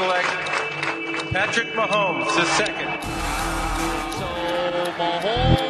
select Patrick Mahomes, the second. So Mahomes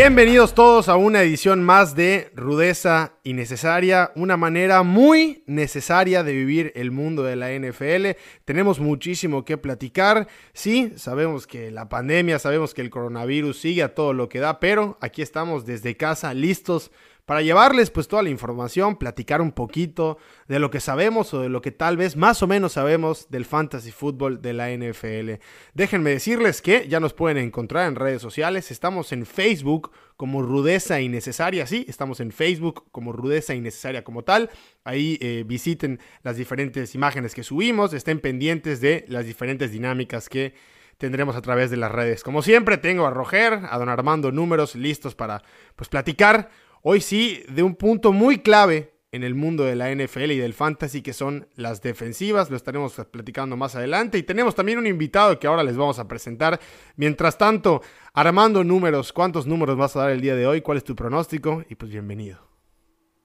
Bienvenidos todos a una edición más de Rudeza Innecesaria, una manera muy necesaria de vivir el mundo de la NFL. Tenemos muchísimo que platicar. Sí, sabemos que la pandemia, sabemos que el coronavirus sigue a todo lo que da, pero aquí estamos desde casa listos para llevarles pues toda la información, platicar un poquito de lo que sabemos o de lo que tal vez más o menos sabemos del fantasy fútbol de la NFL. Déjenme decirles que ya nos pueden encontrar en redes sociales, estamos en Facebook como Rudeza Innecesaria, sí, estamos en Facebook como Rudeza Innecesaria como tal, ahí eh, visiten las diferentes imágenes que subimos, estén pendientes de las diferentes dinámicas que tendremos a través de las redes. Como siempre, tengo a Roger, a don Armando Números listos para pues platicar Hoy sí, de un punto muy clave en el mundo de la NFL y del fantasy, que son las defensivas. Lo estaremos platicando más adelante. Y tenemos también un invitado que ahora les vamos a presentar. Mientras tanto, Armando Números, ¿cuántos números vas a dar el día de hoy? ¿Cuál es tu pronóstico? Y pues bienvenido.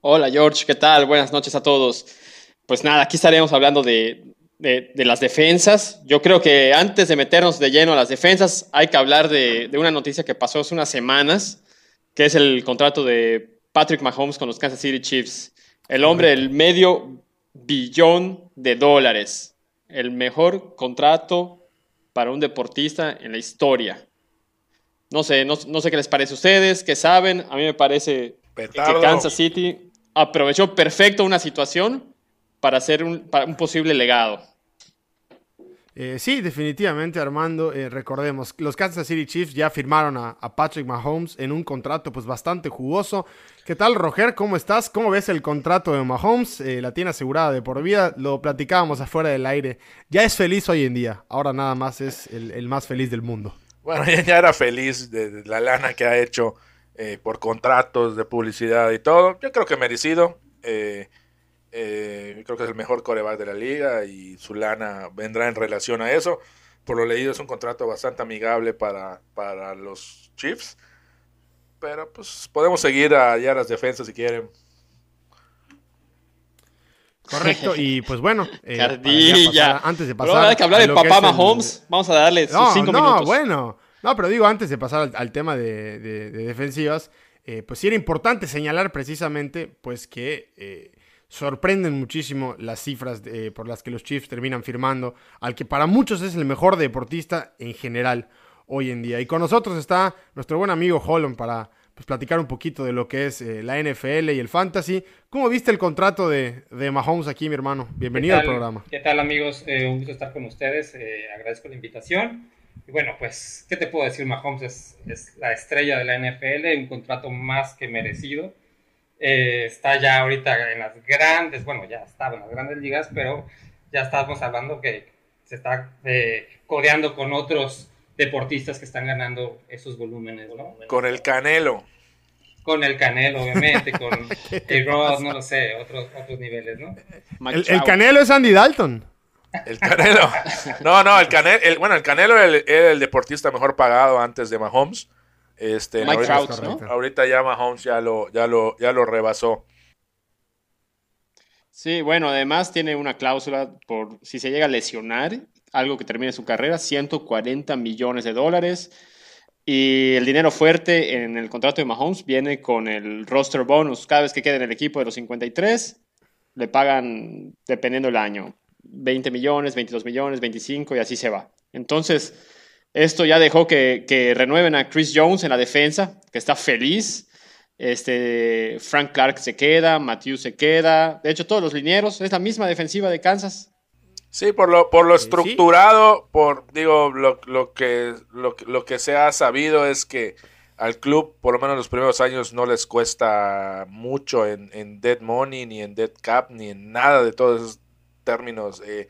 Hola George, ¿qué tal? Buenas noches a todos. Pues nada, aquí estaremos hablando de, de, de las defensas. Yo creo que antes de meternos de lleno a las defensas, hay que hablar de, de una noticia que pasó hace unas semanas que es el contrato de Patrick Mahomes con los Kansas City Chiefs. El hombre, el medio billón de dólares. El mejor contrato para un deportista en la historia. No sé, no, no sé qué les parece a ustedes, qué saben. A mí me parece Petardo. que Kansas City aprovechó perfecto una situación para hacer un, para un posible legado. Eh, sí, definitivamente, Armando. Eh, recordemos, los Kansas City Chiefs ya firmaron a, Patrick Mahomes en un contrato pues bastante jugoso. ¿Qué tal, Roger? ¿Cómo estás? ¿Cómo ves el contrato de Mahomes? Eh, la tiene asegurada de por vida. Lo platicábamos afuera del aire. Ya es feliz hoy en día. Ahora nada más es el, más feliz del mundo. Bueno, ya era feliz de, de la lana que ha hecho eh, por contratos de publicidad y todo. Yo creo que merecido. Eh, eh, creo que es el mejor coreback de la liga y su lana vendrá en relación a eso. Por lo leído es un contrato bastante amigable para, para los Chiefs. Pero pues podemos seguir allá las defensas si quieren. Correcto, y pues bueno. Eh, Cardilla. Pasar, antes de pasar. Pero hay que hablar de papá Mahomes. El... Vamos a darle sus no, cinco no, minutos. bueno. No, pero digo, antes de pasar al, al tema de, de, de defensivas, eh, pues sí era importante señalar precisamente pues que eh, sorprenden muchísimo las cifras eh, por las que los Chiefs terminan firmando al que para muchos es el mejor deportista en general hoy en día. Y con nosotros está nuestro buen amigo Holland para pues, platicar un poquito de lo que es eh, la NFL y el fantasy. ¿Cómo viste el contrato de, de Mahomes aquí, mi hermano? Bienvenido al programa. ¿Qué tal, amigos? Eh, un gusto estar con ustedes. Eh, agradezco la invitación. Y bueno, pues, ¿qué te puedo decir? Mahomes es, es la estrella de la NFL, un contrato más que merecido. Eh, está ya ahorita en las grandes, bueno, ya estaba en las grandes ligas, pero ya estamos hablando que se está eh, codeando con otros deportistas que están ganando esos volúmenes, ¿no? Con el Canelo. Con el Canelo, obviamente, con el Ross, no lo sé, otros, otros niveles, ¿no? El, el, Canelo es Andy Dalton. El Canelo. No, no, el Canelo, el, bueno, el Canelo era el, era el deportista mejor pagado antes de Mahomes. Este, Mike ahorita, Trout, ¿no? ahorita ya Mahomes ya lo, ya lo, ya lo rebasó. Sí, bueno, además tiene una cláusula por si se llega a lesionar, algo que termine su carrera, 140 millones de dólares. Y el dinero fuerte en el contrato de Mahomes viene con el roster bonus. Cada vez que quede en el equipo de los 53, le pagan, dependiendo del año, 20 millones, 22 millones, 25 y así se va. Entonces, esto ya dejó que, que, renueven a Chris Jones en la defensa, que está feliz. Este, Frank Clark se queda, Matthew se queda. De hecho, todos los linieros. Es la misma defensiva de Kansas. Sí, por lo, por lo estructurado, por, digo, lo, lo, que, lo, lo que se ha sabido es que al club, por lo menos los primeros años, no les cuesta mucho en, en dead money, ni en dead cap, ni en nada de todo eso, términos eh,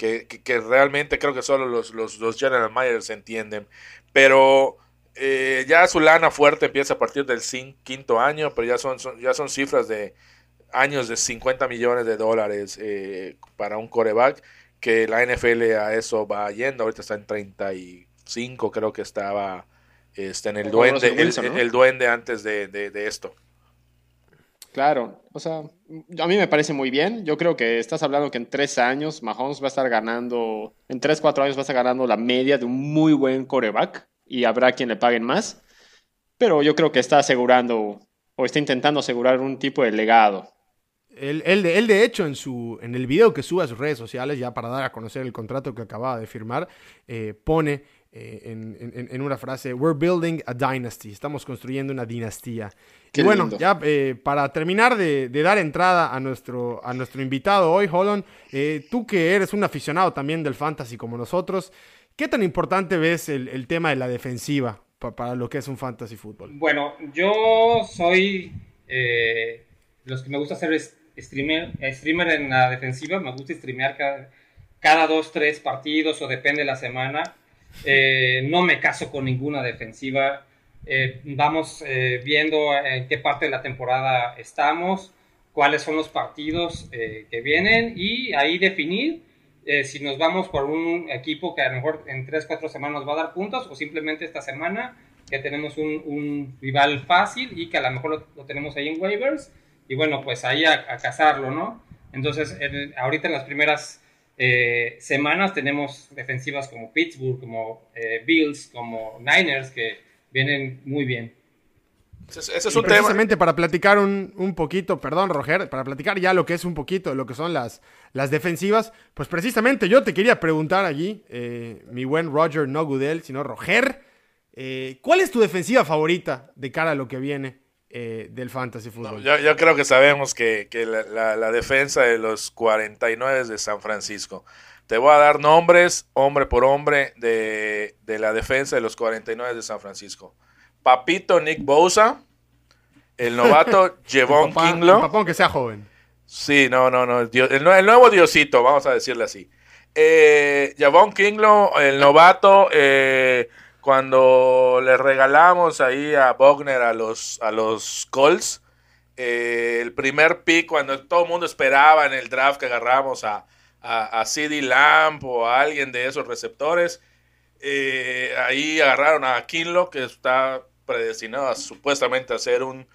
que, que, realmente creo que solo los, los, los general managers entienden. Pero eh, ya su lana fuerte empieza a partir del quinto año, pero ya son, ya son cifras de años de 50 millones de dólares eh, para un coreback, que la NFL a eso va yendo, ahorita está en 35, creo que estaba este, en el duende, el, duende antes de, de esto. Claro, o sea, a mí me parece muy bien. Yo creo que estás hablando que en tres años Mahomes va a estar ganando, en tres, cuatro años va a estar ganando la media de un muy buen coreback y habrá quien le paguen más. Pero yo creo que está asegurando o está intentando asegurar un tipo de legado. Él, él, de hecho, en, su, en el video que sube a sus redes sociales, ya para dar a conocer el contrato que acababa de firmar, eh, pone eh, en, una frase, We're building a dynasty, estamos construyendo una dinastía. y bueno, ya eh, para terminar de, dar entrada a nuestro, a nuestro invitado hoy, Holon, tú que eres un aficionado también del fantasy como nosotros, ¿qué tan importante ves el, tema de la defensiva para lo que es un fantasy fútbol? Bueno, yo soy los que me gusta hacer es streamer, streamer en la defensiva, me gusta streamear cada, cada dos, tres partidos o depende de la semana. Eh, no me caso con ninguna defensiva. Eh, vamos eh, viendo en qué parte de la temporada estamos, cuáles son los partidos que vienen y ahí definir si nos vamos por un equipo que a lo mejor en tres, cuatro semanas nos va a dar puntos o simplemente esta semana que tenemos un, rival fácil y que a lo mejor lo, tenemos ahí en waivers y bueno, pues ahí a, cazarlo, ¿no? Entonces, ahorita en las primeras eh, semanas tenemos defensivas como Pittsburgh, como eh, Bills, como Niners, que vienen muy bien. Ese, es un precisamente para platicar un, un, poquito, perdón, Roger, para platicar ya lo que es un poquito lo que son las, las defensivas, pues precisamente yo te quería preguntar allí, eh, mi buen Roger, no Goodell, sino Roger, ¿cuál es tu defensiva favorita de cara a lo que viene? Eh, del fantasy fútbol. yo, creo que sabemos que, la, defensa de los 49 de San Francisco. Te voy a dar nombres, hombre por hombre, de, la defensa de los 49 de San Francisco. Papito Nick Bosa, el novato Jevon Kinglo. papá, aunque sea joven. Sí, no, no, no. El, nuevo Diosito, vamos a decirle así. Eh, Javon Kinglo, el novato, eh, cuando le regalamos ahí a Bogner a los, a los Colts, eh, el primer pick, cuando todo el mundo esperaba en el draft que agarramos a, a, CD Lamp o a alguien de esos receptores, eh, ahí agarraron a Kinlo, que está predestinado supuestamente a ser un,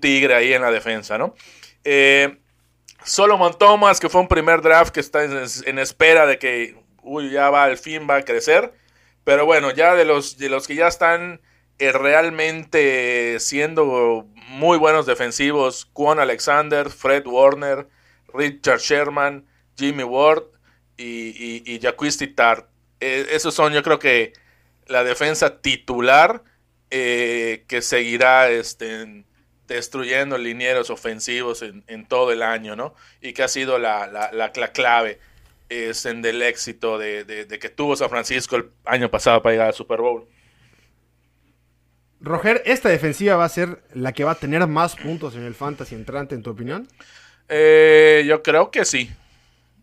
tigre ahí en la defensa, ¿no? Eh, Solomon Thomas, que fue un primer draft que está en, en espera de que, uy, ya va, al fin va a crecer. Pero bueno, ya de los, de los que ya están eh, realmente siendo muy buenos defensivos, Quan Alexander, Fred Warner, Richard Sherman, Jimmy Ward y, y, y Tart. Eh, esos son yo creo que la defensa titular eh, que seguirá este, destruyendo linieros ofensivos en, todo el año, ¿no? Y que ha sido la, la, la clave es en del éxito de, que tuvo San Francisco el año pasado para llegar al Super Bowl. Roger, ¿esta defensiva va a ser la que va a tener más puntos en el fantasy entrante, en tu opinión? Eh, yo creo que sí.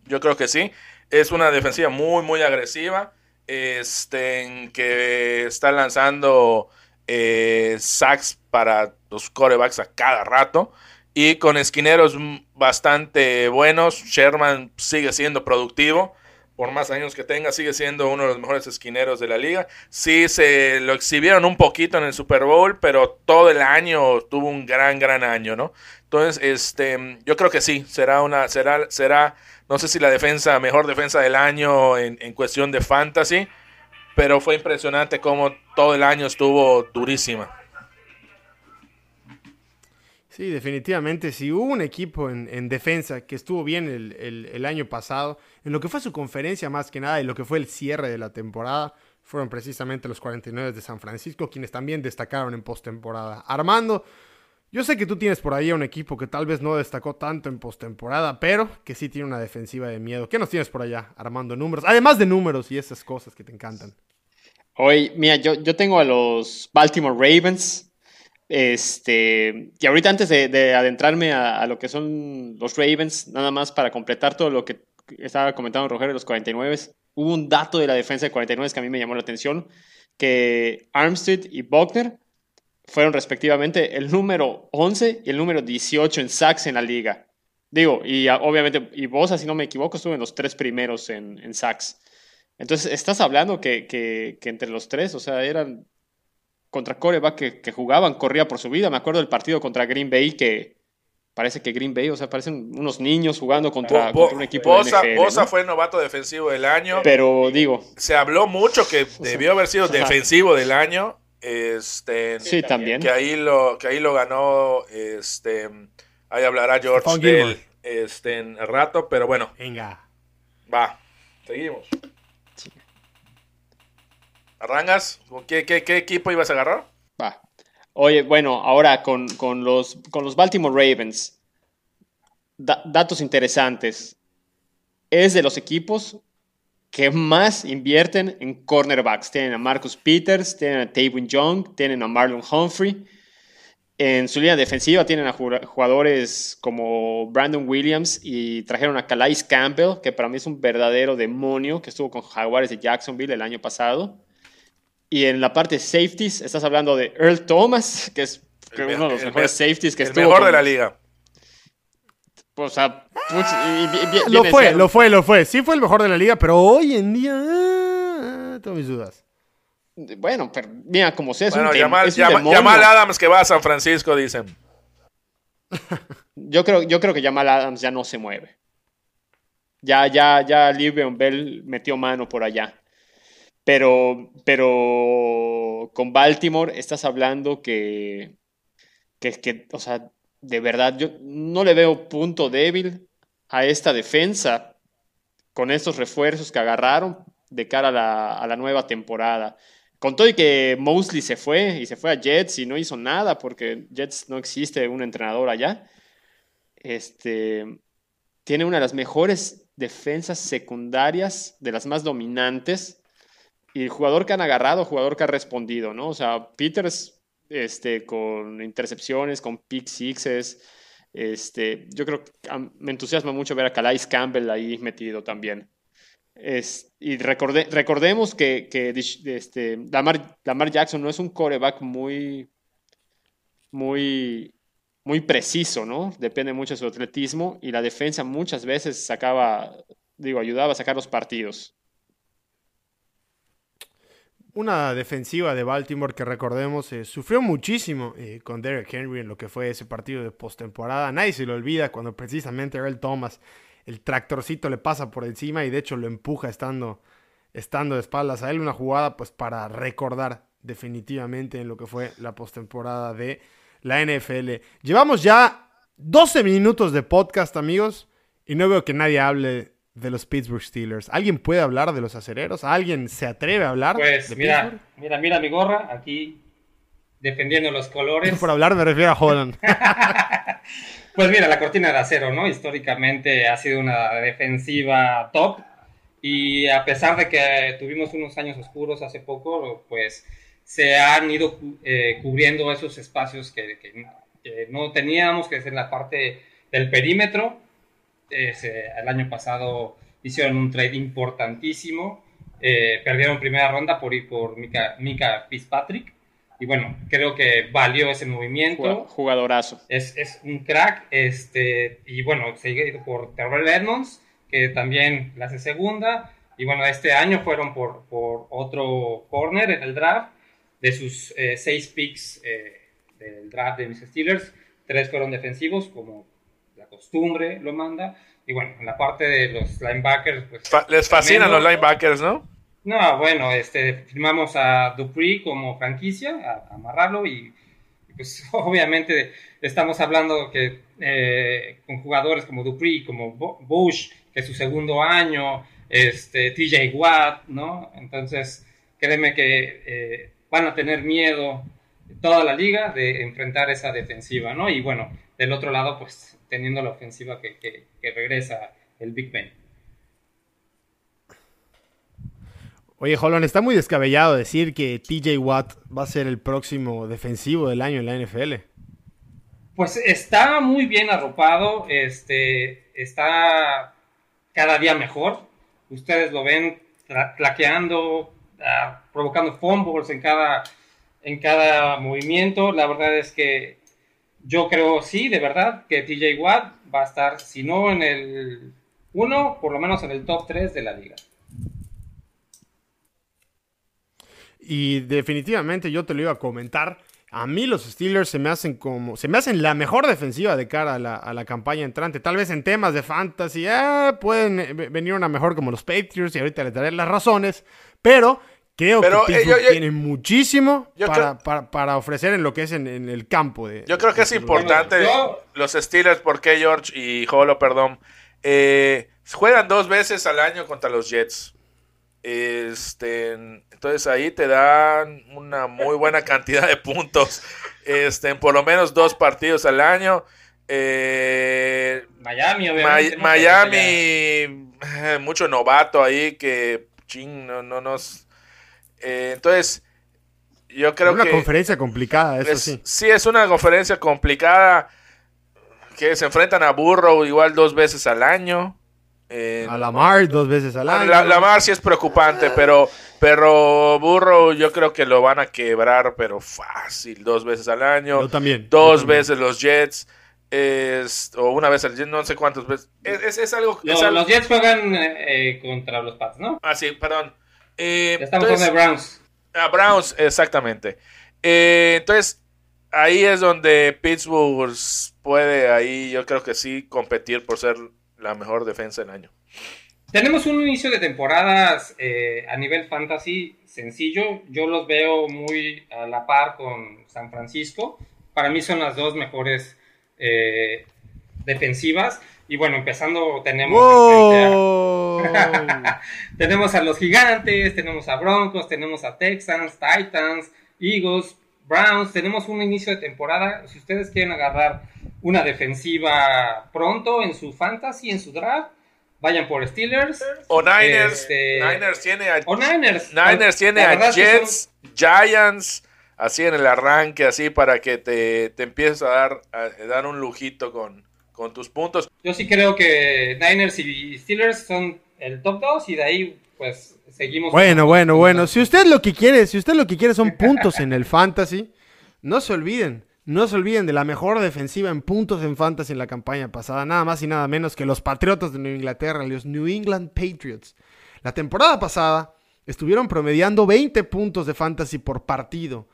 Yo creo que sí. Es una defensiva muy, muy agresiva. Este, que está lanzando eh, sacks para los corebacks a cada rato y con esquineros bastante buenos. Sherman sigue siendo productivo. Por más años que tenga, sigue siendo uno de los mejores esquineros de la liga. Sí, se lo exhibieron un poquito en el Super Bowl, pero todo el año tuvo un gran, gran año, ¿no? Entonces, este, yo creo que sí, será una, será, será, no sé si la defensa, mejor defensa del año en, en cuestión de fantasy, pero fue impresionante cómo todo el año estuvo durísima. Sí, definitivamente. Si hubo un equipo en, defensa que estuvo bien el, año pasado, en lo que fue su conferencia más que nada y lo que fue el cierre de la temporada, fueron precisamente los 49 de San Francisco, quienes también destacaron en postemporada. Armando, yo sé que tú tienes por ahí un equipo que tal vez no destacó tanto en postemporada, pero que sí tiene una defensiva de miedo. ¿Qué nos tienes por allá, Armando? Números, además de números y esas cosas que te encantan. Hoy, mira, yo, yo tengo a los Baltimore Ravens este, y ahorita antes de, adentrarme a, lo que son los Ravens, nada más para completar todo lo que estaba comentando Rogelio de los 49, hubo un dato de la defensa de 49 que a mí me llamó la atención, que Armstead y Buckner fueron respectivamente el número 11 y el número 18 en sacks en la liga. Digo, y obviamente, y vos, si no me equivoco, estuvo en los tres primeros en, en sacks. Entonces, estás hablando que, que, entre los tres, o sea, eran contra coreback que, que, jugaban, corría por su vida. Me acuerdo del partido contra Green Bay que parece que Green Bay, o sea, parecen unos niños jugando contra, Bo, contra un equipo Bosa, de NFL, Bosa ¿no? fue el novato defensivo del año. Pero digo, Se habló mucho que debió haber sido defensivo del año. Este, sí, también. que ahí lo que ahí lo ganó este ahí hablará George Stephon de Gilmore. él este en rato pero bueno Venga. va seguimos arrancas ¿Con qué, qué, equipo ibas a agarrar. Oye, bueno, ahora con, los, Baltimore Ravens, da- datos interesantes. Es de los equipos que más invierten en cornerbacks. Tienen a Marcus Peters, tienen a Tavin Young, tienen a Marlon Humphrey. En su línea defensiva tienen a ju- jugadores como Brandon Williams y trajeron a Calais Campbell, que para mí es un verdadero demonio, que estuvo con Jaguares de Jacksonville el año pasado. Y en la parte de safeties, estás hablando de Earl Thomas, que es que El uno de los el mejores me- safeties que el estuvo. mejor con- de la liga O sea, puch- y- y- y- Lo fue, lo fue, lo fue. Sí fue el mejor de la liga, pero hoy en día ah, tengo mis dudas. Bueno, pero mira, como sea, es bueno un, dem- Jamal, es un Jamal- demonio. Jamal Adams que va a San Francisco dicen Yo creo, yo creo que Jamal Adams ya no se mueve. Ya, ya, ya Livion Bell metió mano por allá. Pero, pero con Baltimore estás hablando que, que, que, o sea, de verdad, yo no le veo punto débil a esta defensa con estos refuerzos que agarraron de cara a la, a la nueva temporada. Con todo y que Mosley se fue y se fue a Jets y no hizo nada porque Jets no existe un entrenador allá. Este tiene una de las mejores defensas secundarias, de las más dominantes. Y jugador que han agarrado, jugador que ha respondido, ¿no? O sea, Peters este, con intercepciones, con pick sixes. Este, yo creo que me entusiasma mucho ver a Calais Campbell ahí metido también. Es, y recorde- recordemos que, que este, Lamar, Lamar Jackson no es un coreback muy, muy, muy preciso, ¿no? Depende mucho de su atletismo y la defensa muchas veces sacaba, digo, ayudaba a sacar los partidos. Una defensiva de Baltimore que recordemos eh, sufrió muchísimo eh, con Derek Henry en lo que fue ese partido de postemporada. Nadie se lo olvida cuando precisamente Earl Thomas, el tractorcito le pasa por encima y de hecho lo empuja estando, estando de espaldas a él. Una jugada pues para recordar definitivamente en lo que fue la postemporada de la NFL. Llevamos ya 12 minutos de podcast amigos y no veo que nadie hable de los Pittsburgh Steelers. ¿Alguien puede hablar de los acereros? ¿Alguien se atreve a hablar Pues de mira, Pittsburgh? mira, mira mi gorra, aquí defendiendo los colores. Por hablar me refiero a Holland. Pues mira, la cortina de acero, ¿no? Históricamente ha sido una defensiva top. Y a pesar de que tuvimos unos años oscuros hace poco, pues se han ido eh, cubriendo esos espacios que, que- que no teníamos, que es en la parte del perímetro. Eh, se- el año pasado hicieron un trade importantísimo. Eh, perdieron primera ronda por ir por Mika, Mika Fitzpatrick. Y bueno, creo que valió ese movimiento Jug- Jugadorazo. es, es un crack, este, y bueno, seguido por Terrell Edmonds, que también la hace segunda, y bueno, este año fueron por, por otro corner en el draft, de sus eh, seis picks eh, del draft de mis Steelers, tres fueron defensivos, como costumbre lo manda, y bueno, en la parte de los linebackers, pues... Fa- les fascinan los linebackers ¿no? No, bueno, este, firmamos a Dupree como franquicia, a, a amarrarlo y, y, pues obviamente estamos hablando que eh, con jugadores como Dupree, como Bush, que es su segundo año, este, TJ Watt, ¿no? Entonces, créeme que eh, van a tener miedo toda la liga de enfrentar esa defensiva, ¿no? Y bueno, del otro lado, pues teniendo la ofensiva que, que- que regresa el Big Ben. Oye, Holland, está muy descabellado decir que TJ Watt va a ser el próximo defensivo del año en la NFL. Pues está muy bien arropado, este, está cada día mejor. Ustedes lo ven claqueando, ah, provocando fumbles en cada, en cada movimiento. La verdad es que yo creo, sí, de verdad, que TJ Watt va a estar, si no en el 1, por lo menos en el top 3 de la liga. Y definitivamente yo te lo iba a comentar. A mí los Steelers se me hacen como. Se me hacen la mejor defensiva de cara a la, campaña entrante. Tal vez en temas de fantasy eh, pueden eh, venir una mejor como los Patriots y ahorita les daré las razones. Pero creo que eh, tiene muchísimo para, ofrecer en lo que es en, el campo. De, yo creo que es importante los Steelers, porque George y Holo, perdón, juegan dos veces al año contra los Jets. Este, entonces ahí te dan una muy buena cantidad de puntos. Este, por lo menos dos partidos al año. Eh, Miami, obviamente. Miami, eh, mucho novato ahí que ching, no, no nos. Eh, entonces, yo creo que. Es una conferencia complicada, eso sí. Sí, es una conferencia complicada. Que se enfrentan a Burrow igual dos veces al año a Lamar dos veces al año. La, Lamar sí es preocupante, pero, pero Burro yo creo que lo van a quebrar, pero fácil, dos veces al año. Yo también. Dos veces los Jets. Es, o una vez al Jets, no sé cuántas veces. Es, algo, Los Jets juegan eh, contra los Pats, ¿no? Ah, sí, perdón. Eh, estamos con Browns. Ah, Browns, exactamente. Eh, entonces, ahí es donde Pittsburgh puede, ahí yo creo que sí, competir por ser la mejor defensa del año. Tenemos un inicio de temporadas eh, a nivel fantasy sencillo. Yo los veo muy a la par con San Francisco. Para mí son las dos mejores eh, defensivas. Y bueno, empezando tenemos a, tenemos a los gigantes, tenemos a Broncos, tenemos a Texans, Titans, Eagles, Browns. Tenemos un inicio de temporada. Si ustedes quieren agarrar una defensiva pronto en su fantasy, en su draft, vayan por Steelers. O Niners. Este, Niners tiene a, o Niners. Niners tiene a Jets, Giants, así en el arranque, así para que te, te empieces a dar, a dar un lujito con, con tus puntos. Yo sí creo que Niners y Steelers son el top 2 y de ahí pues seguimos. Bueno, bueno, bueno. Si usted lo que quiere, si usted lo que quiere son puntos en el fantasy, no se olviden. No se olviden de la mejor defensiva en puntos en fantasy en la campaña pasada, nada más y nada menos que los Patriotas de Nueva Inglaterra, los New England Patriots. La temporada pasada estuvieron promediando 20 puntos de fantasy por partido,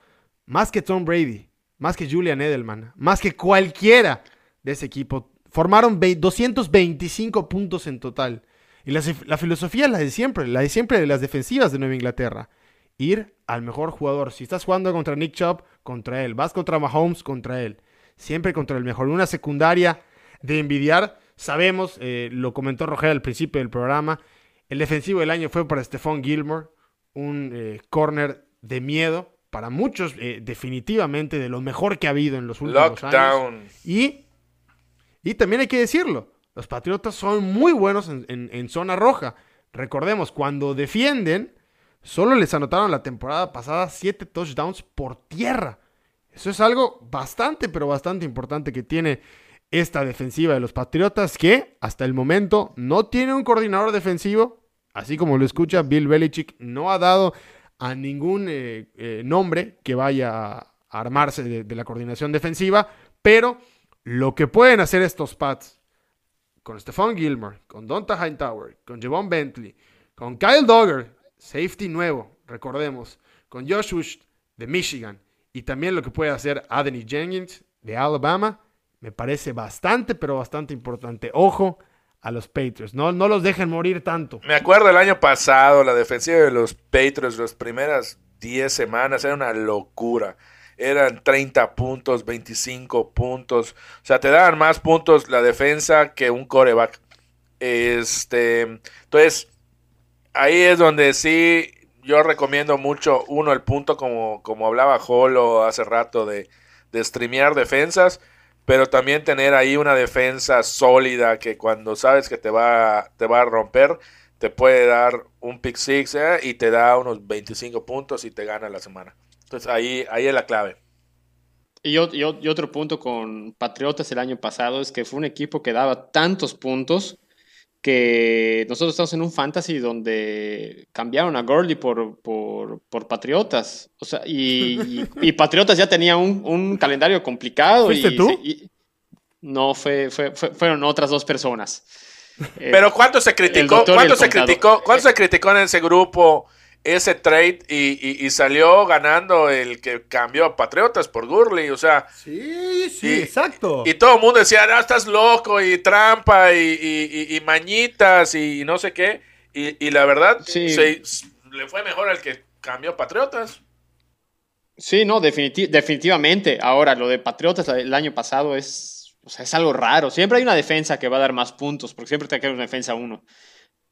más que Tom Brady, más que Julian Edelman, más que cualquiera de ese equipo. Formaron 225 puntos en total. Y la, la filosofía es la de siempre, la de siempre de las defensivas de Nueva Inglaterra ir al mejor jugador. Si estás jugando contra Nick Chubb, contra él. Vas contra Mahomes, contra él. Siempre contra el mejor. Una secundaria de envidiar. Sabemos, eh, lo comentó Roger al principio del programa, el defensivo del año fue para Stephon Gilmore, un eh, corner de miedo. Para muchos, eh, definitivamente, de lo mejor que ha habido en los últimos años. Y, y también hay que decirlo, los Patriotas son muy buenos en zona roja. Recordemos, cuando defienden, Solo les anotaron la temporada pasada 7 touchdowns por tierra. Eso es algo bastante, pero bastante importante que tiene esta defensiva de los Patriotas, que hasta el momento no tiene un coordinador defensivo. Así como lo escucha, Bill Belichick no ha dado a ningún eh, eh, nombre que vaya a armarse de, de, la coordinación defensiva. Pero lo que pueden hacer estos Pats con Stephon Gilmore, con Donta Hightower, con Javon Bentley, con Kyle Dogger, safety nuevo, recordemos, con Josh de Michigan y también lo que puede hacer Anthony Jenkins de Alabama, me parece bastante, pero bastante importante. Ojo a los Patriots, no, no los dejen morir tanto. Me acuerdo el año pasado, la defensiva de los Patriots, las primeras 10 semanas, era una locura. Eran 30 puntos, 25 puntos. O sea, te daban más puntos la defensa que un coreback. Este, entonces, ahí es donde sí yo recomiendo mucho, uno, el punto como, como hablaba Holo hace rato de, de streamear defensas, pero también tener ahí una defensa sólida que cuando sabes que te va, te va a romper, te puede dar un pick six eh, y te da unos 25 puntos y te gana la semana. Entonces ahí, ahí es la clave. Y, y otro punto con Patriotas el año pasado es que fue un equipo que daba tantos puntos que nosotros estamos en un fantasy donde cambiaron a Gurley por, por, por Patriotas. O sea, y, y- y Patriotas ya tenía un, un calendario complicado. ¿Fuiste y, tú? y- no, fue, fue- fue- fueron otras dos personas. Eh, Pero ¿cuánto se criticó? ¿Cuánto se criticó? ¿Cuánto se criticó en ese grupo ese trade y, y- y salió ganando el que cambió a Patriotas por Gurley? O sea, Sí, sí, Y- exacto. y todo el mundo decía, no, estás loco y trampa y, y- y- y mañitas y no sé qué. Y, y la verdad, Sí. se- le fue mejor al que cambió a Patriotas. Sí, no, definiti- definitivamente. Ahora, lo de Patriotas el año pasado es, o sea, es algo raro. Siempre hay una defensa que va a dar más puntos, porque siempre te queda una defensa 1.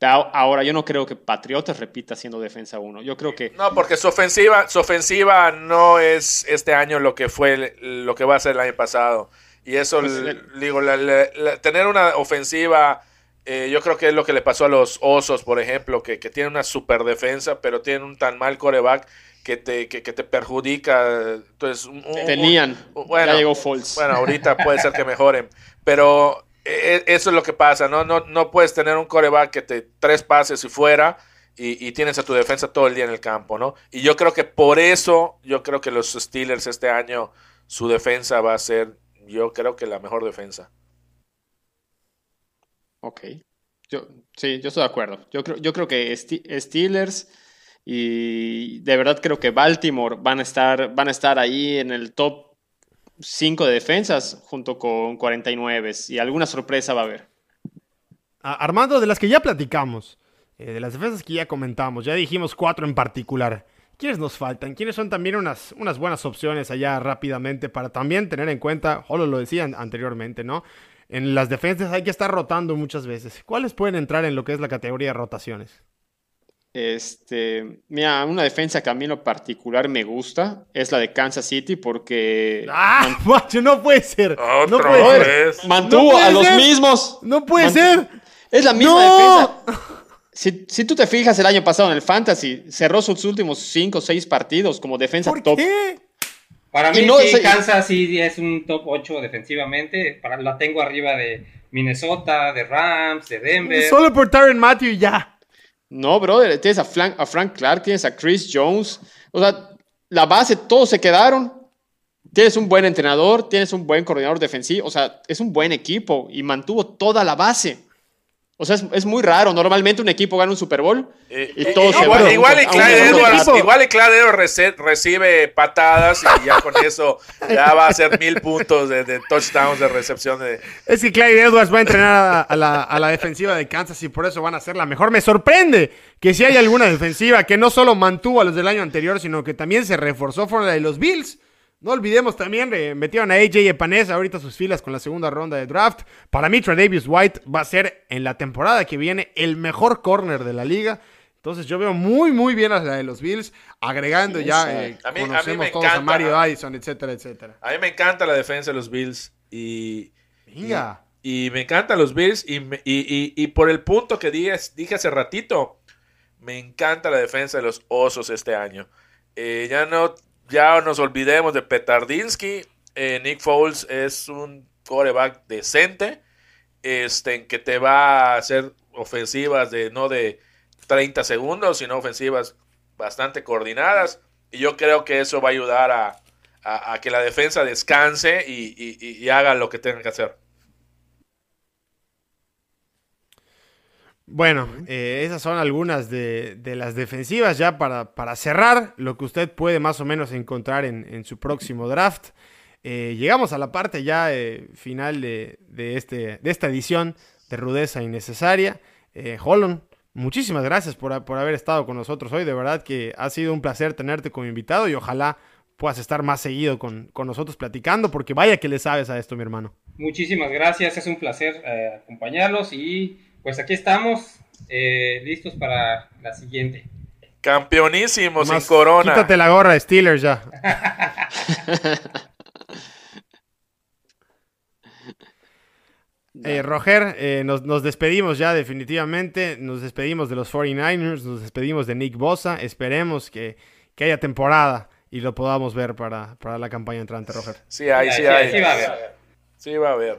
Ahora, yo no creo que Patriotas repita siendo defensa 1. Yo creo que No, porque su ofensiva, su ofensiva no es este año lo que fue lo que va a ser el año pasado. Y eso, Pues, el- digo, la- la- la- tener una ofensiva, eh, yo creo que es lo que le pasó a los Osos, por ejemplo, que, que tienen una super defensa, pero tienen un tan mal coreback que te, que, que te perjudica. Entonces, un- tenían. un- bueno, ya llegó. Bueno, ahorita puede ser que mejoren, pero eh, eso es lo que pasa, ¿no? No, no puedes tener un coreback que te tres pases y fuera y, tienes a tu defensa todo el día en el campo, ¿no? Y yo creo que por eso, yo creo que los Steelers este año, su defensa va a ser, yo creo que la mejor defensa. Ok. Yo, sí, yo estoy de acuerdo. Yo creo, yo creo que Ste- Steelers y de verdad creo que Baltimore van a estar, van a estar ahí en el top 5 de defensas junto con 49 y alguna sorpresa va a haber. Armando, de las que ya platicamos, eh, de las defensas que ya comentamos, ya dijimos cuatro en particular. ¿Quiénes nos faltan? ¿Quiénes son también unas, unas buenas opciones allá rápidamente para también tener en cuenta, Jolo lo decía an- anteriormente, ¿no? En las defensas hay que estar rotando muchas veces. ¿Cuáles pueden entrar en lo que es la categoría de rotaciones? Este, mira, una defensa que a mí en lo particular me gusta es la de Kansas City porque ¡Ah! macho, no puede ser. no Otra puede ser. vez. mantuvo No puede a los ser. mismos. No puede Mant- ser. Es la misma ¡No! defensa. Si, si tú te fijas el año pasado en el Fantasy, cerró sus últimos 5 o 6 partidos como defensa ¿Por top. qué? Para mí, no, sí, se- Kansas sí es un top 8 defensivamente. Para, la tengo arriba de Minnesota, de Rams, de Denver. Solo por Tyron Matthew y ya. No, brother, tienes a Frank, a Frank Clark, tienes a Chris Jones. O sea, la base, todos se quedaron. Tienes un buen entrenador, tienes un buen coordinador defensivo. O sea, es un buen equipo y mantuvo toda la base. O sea, es, es muy raro. Normalmente un equipo gana un Super Bowl Eh, y eh, todos se igual, van igual igual y Clyde Edwards rece- recibe patadas y ya con eso ya va a ser mil puntos de, de touchdowns de recepción de, Es que Clyde Edwards va a entrenar a, a la, a la defensiva de Kansas y por eso van a ser la mejor. Me sorprende que si hay alguna defensiva que no solo mantuvo a los del año anterior, sino que también se reforzó fuera la de los Bills. No olvidemos también, eh, metieron a AJ Epanesa ahorita a sus filas con la segunda ronda de draft. Para mí, Tredavious White va a ser en la temporada que viene el mejor corner de la liga. Entonces yo veo muy, muy bien a la de los Bills, agregando ya, eh, A mí- a mí conocemos me todos a encanta. Mario Addison, etcétera, etcétera. A mí me encanta la defensa de los Bills y, Venga. y, y me encantan los Bills y, y- y por el punto que dije, dije hace ratito, me encanta la defensa de los Osos este año. Eh, ya no, ya nos olvidemos de Petardinsky. Eh, Nick Foles es un coreback decente, este, en que te va a hacer ofensivas de no de 30 segundos, sino ofensivas bastante coordinadas. Y yo creo que eso va a ayudar a, a- que la defensa descanse y- y haga lo que tenga que hacer. Bueno, eh, esas son algunas de, de las defensivas ya para, para cerrar lo que usted puede más o menos encontrar en, en su próximo draft. Eh, llegamos a la parte ya eh, final de, de este, de esta edición de Rudeza Innecesaria. Eh, Holon, muchísimas gracias por, por haber estado con nosotros hoy. De verdad que ha sido un placer tenerte como invitado y ojalá puedas estar más seguido con, con nosotros platicando porque vaya que le sabes a esto, mi hermano. Muchísimas gracias, es un placer eh, acompañarlos y pues aquí estamos eh, listos para la siguiente. Campeonísimo sin corona. Quítate la gorra de Steelers ya. Eh, Roger, eh, nos, nos despedimos ya definitivamente. Nos despedimos de los 49ers, nos despedimos de Nick Bosa. Esperemos que, que haya temporada y lo podamos ver para, para la campaña entrante, Roger. Sí hay, sí Sí, hay. sí va a haber. Sí va a haber.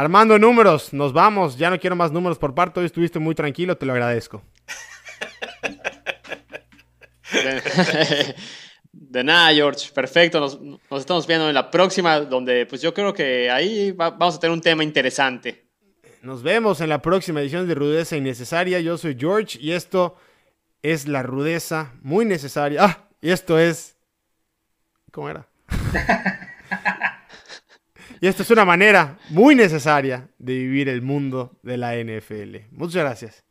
Armando números, nos vamos. Ya no quiero más números por parte. Hoy estuviste muy tranquilo, te lo agradezco. De, de nada, George. Perfecto. Nos, nos estamos viendo en la próxima, donde pues yo creo que ahí va- vamos a tener un tema interesante. Nos vemos en la próxima edición de Rudeza Innecesaria. Yo soy George y esto es la rudeza muy necesaria. Ah, y esto es... ¿Cómo era? y esto es una manera muy necesaria de vivir el mundo de la NFL. Muchas gracias.